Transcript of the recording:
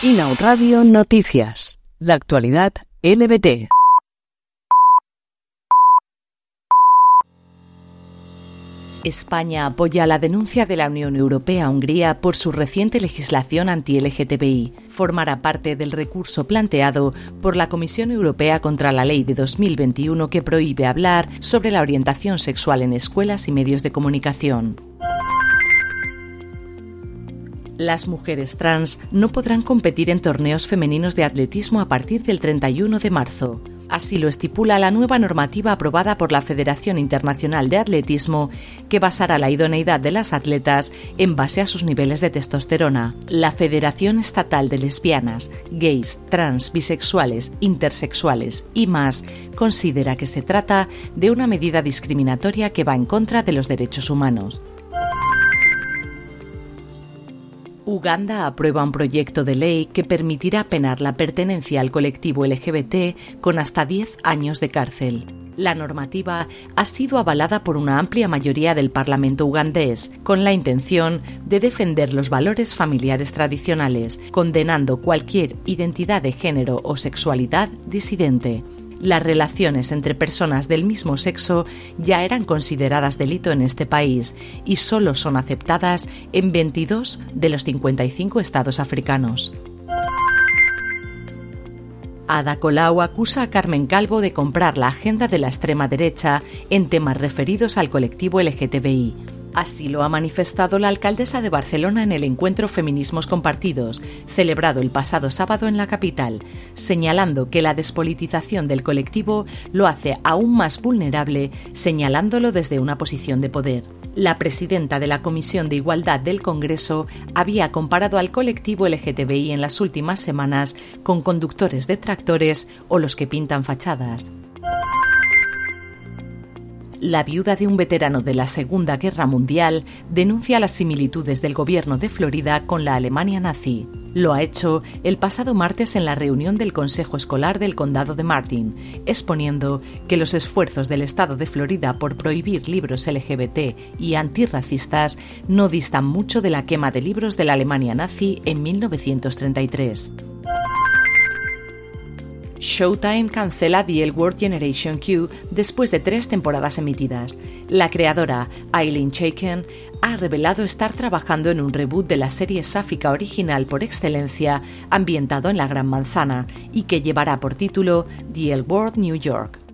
Inau Radio Noticias. La actualidad LBT. España apoya la denuncia de la Unión Europea a Hungría por su reciente legislación anti-LGTBI. Formará parte del recurso planteado por la Comisión Europea contra la Ley de 2021 que prohíbe hablar sobre la orientación sexual en escuelas y medios de comunicación. Las mujeres trans no podrán competir en torneos femeninos de atletismo a partir del 31 de marzo. Así lo estipula la nueva normativa aprobada por la Federación Internacional de Atletismo, que basará la idoneidad de las atletas en base a sus niveles de testosterona. La Federación Estatal de Lesbianas, Gays, Trans, Bisexuales, Intersexuales y más considera que se trata de una medida discriminatoria que va en contra de los derechos humanos. Uganda aprueba un proyecto de ley que permitirá penar la pertenencia al colectivo LGBT con hasta 10 años de cárcel. La normativa ha sido avalada por una amplia mayoría del Parlamento ugandés, con la intención de defender los valores familiares tradicionales, condenando cualquier identidad de género o sexualidad disidente las relaciones entre personas del mismo sexo ya eran consideradas delito en este país y solo son aceptadas en 22 de los 55 estados africanos. Ada Colau acusa a Carmen Calvo de comprar la agenda de la extrema derecha en temas referidos al colectivo LGTBI Así lo ha manifestado la alcaldesa de Barcelona en el encuentro Feminismos Compartidos, celebrado el pasado sábado en la capital, señalando que la despolitización del colectivo lo hace aún más vulnerable, señalándolo desde una posición de poder. La presidenta de la Comisión de Igualdad del Congreso había comparado al colectivo LGTBI en las últimas semanas con conductores de tractores o los que pintan fachadas. La viuda de un veterano de la Segunda Guerra Mundial denuncia las similitudes del gobierno de Florida con la Alemania nazi. Lo ha hecho el pasado martes en la reunión del Consejo Escolar del Condado de Martin, exponiendo que los esfuerzos del Estado de Florida por prohibir libros LGBT y antirracistas no distan mucho de la quema de libros de la Alemania nazi en 1933. Showtime cancela The L World Generation Q después de tres temporadas emitidas. La creadora, Eileen Chaiken, ha revelado estar trabajando en un reboot de la serie sáfica original por excelencia, ambientado en la Gran Manzana, y que llevará por título The L New York.